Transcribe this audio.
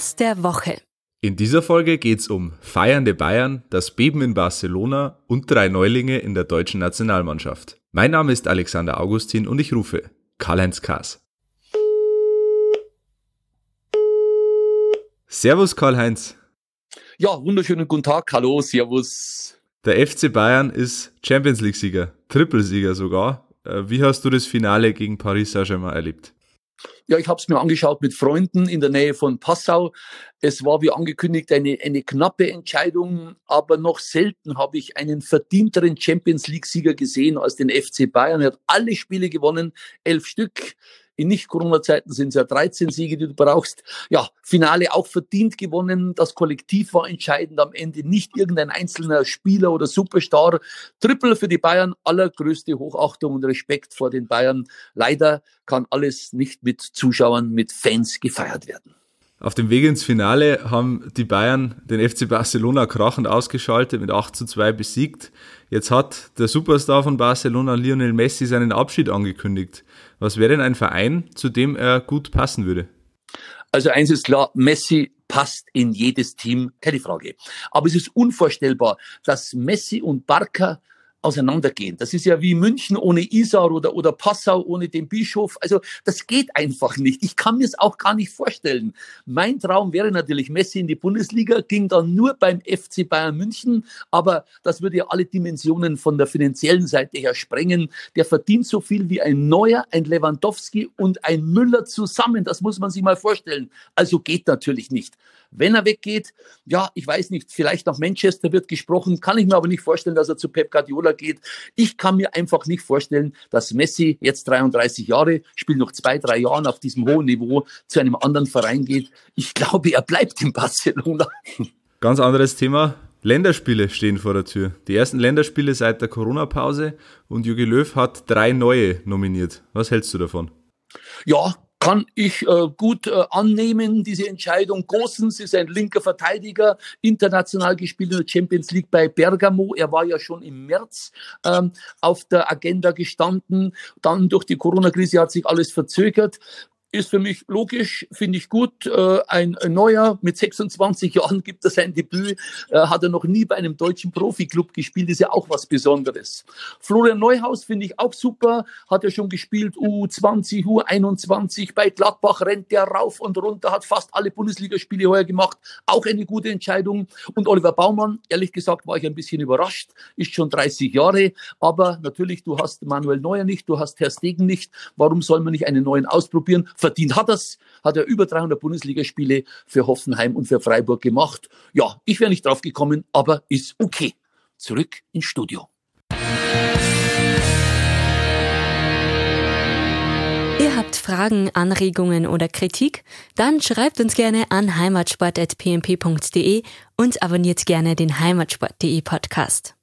Spaß der Woche. In dieser Folge geht's um feiernde Bayern, das Beben in Barcelona und drei Neulinge in der deutschen Nationalmannschaft. Mein Name ist Alexander Augustin und ich rufe Karl-Heinz Kaas. Servus Karl-Heinz. Ja, wunderschönen guten Tag. Hallo, Servus. Der FC Bayern ist Champions League-Sieger, Trippelsieger sogar. Äh, wie hast du das Finale gegen Paris Saint-Germain erlebt? Ja, ich habe es mir angeschaut mit Freunden in der Nähe von Passau. Es war wie angekündigt eine, eine knappe Entscheidung, aber noch selten habe ich einen verdienteren Champions League-Sieger gesehen als den FC Bayern. Er hat alle Spiele gewonnen, elf Stück. In Nicht-Corona-Zeiten sind es ja 13 Siege, die du brauchst. Ja, Finale auch verdient gewonnen. Das Kollektiv war entscheidend am Ende, nicht irgendein einzelner Spieler oder Superstar. Triple für die Bayern, allergrößte Hochachtung und Respekt vor den Bayern. Leider kann alles nicht mit Zuschauern, mit Fans gefeiert werden. Auf dem Weg ins Finale haben die Bayern den FC Barcelona krachend ausgeschaltet, mit 8 zu 2 besiegt. Jetzt hat der Superstar von Barcelona, Lionel Messi, seinen Abschied angekündigt. Was wäre denn ein Verein, zu dem er gut passen würde? Also eins ist klar, Messi passt in jedes Team, keine Frage. Aber es ist unvorstellbar, dass Messi und Barca auseinandergehen. Das ist ja wie München ohne Isar oder, oder Passau ohne den Bischof. Also das geht einfach nicht. Ich kann mir es auch gar nicht vorstellen. Mein Traum wäre natürlich Messi in die Bundesliga, ging dann nur beim FC Bayern München, aber das würde ja alle Dimensionen von der finanziellen Seite her sprengen. Der verdient so viel wie ein Neuer, ein Lewandowski und ein Müller zusammen. Das muss man sich mal vorstellen. Also geht natürlich nicht. Wenn er weggeht, ja, ich weiß nicht, vielleicht nach Manchester wird gesprochen, kann ich mir aber nicht vorstellen, dass er zu Pep Guardiola geht. Ich kann mir einfach nicht vorstellen, dass Messi jetzt 33 Jahre, spielt noch zwei, drei Jahre auf diesem hohen Niveau zu einem anderen Verein geht. Ich glaube, er bleibt in Barcelona. Ganz anderes Thema. Länderspiele stehen vor der Tür. Die ersten Länderspiele seit der Corona-Pause und Jogi Löw hat drei neue nominiert. Was hältst du davon? Ja, kann ich äh, gut äh, annehmen, diese Entscheidung. Gosens ist ein linker Verteidiger, international gespielt in der Champions League bei Bergamo. Er war ja schon im März ähm, auf der Agenda gestanden. Dann durch die Corona-Krise hat sich alles verzögert ist für mich logisch, finde ich gut. Äh, ein, neuer mit 26 Jahren gibt er sein Debüt, äh, hat er noch nie bei einem deutschen Profiklub gespielt, ist ja auch was Besonderes. Florian Neuhaus finde ich auch super, hat er schon gespielt, U20, U21, bei Gladbach rennt der rauf und runter, hat fast alle Bundesligaspiele heuer gemacht, auch eine gute Entscheidung. Und Oliver Baumann, ehrlich gesagt, war ich ein bisschen überrascht, ist schon 30 Jahre, aber natürlich, du hast Manuel Neuer nicht, du hast Herr Stegen nicht, warum soll man nicht einen neuen ausprobieren? Verdient hat das, hat er über 300 Bundesligaspiele für Hoffenheim und für Freiburg gemacht. Ja, ich wäre nicht drauf gekommen, aber ist okay. Zurück ins Studio. Ihr habt Fragen, Anregungen oder Kritik? Dann schreibt uns gerne an heimatsport.pmp.de und abonniert gerne den heimatsport.de Podcast.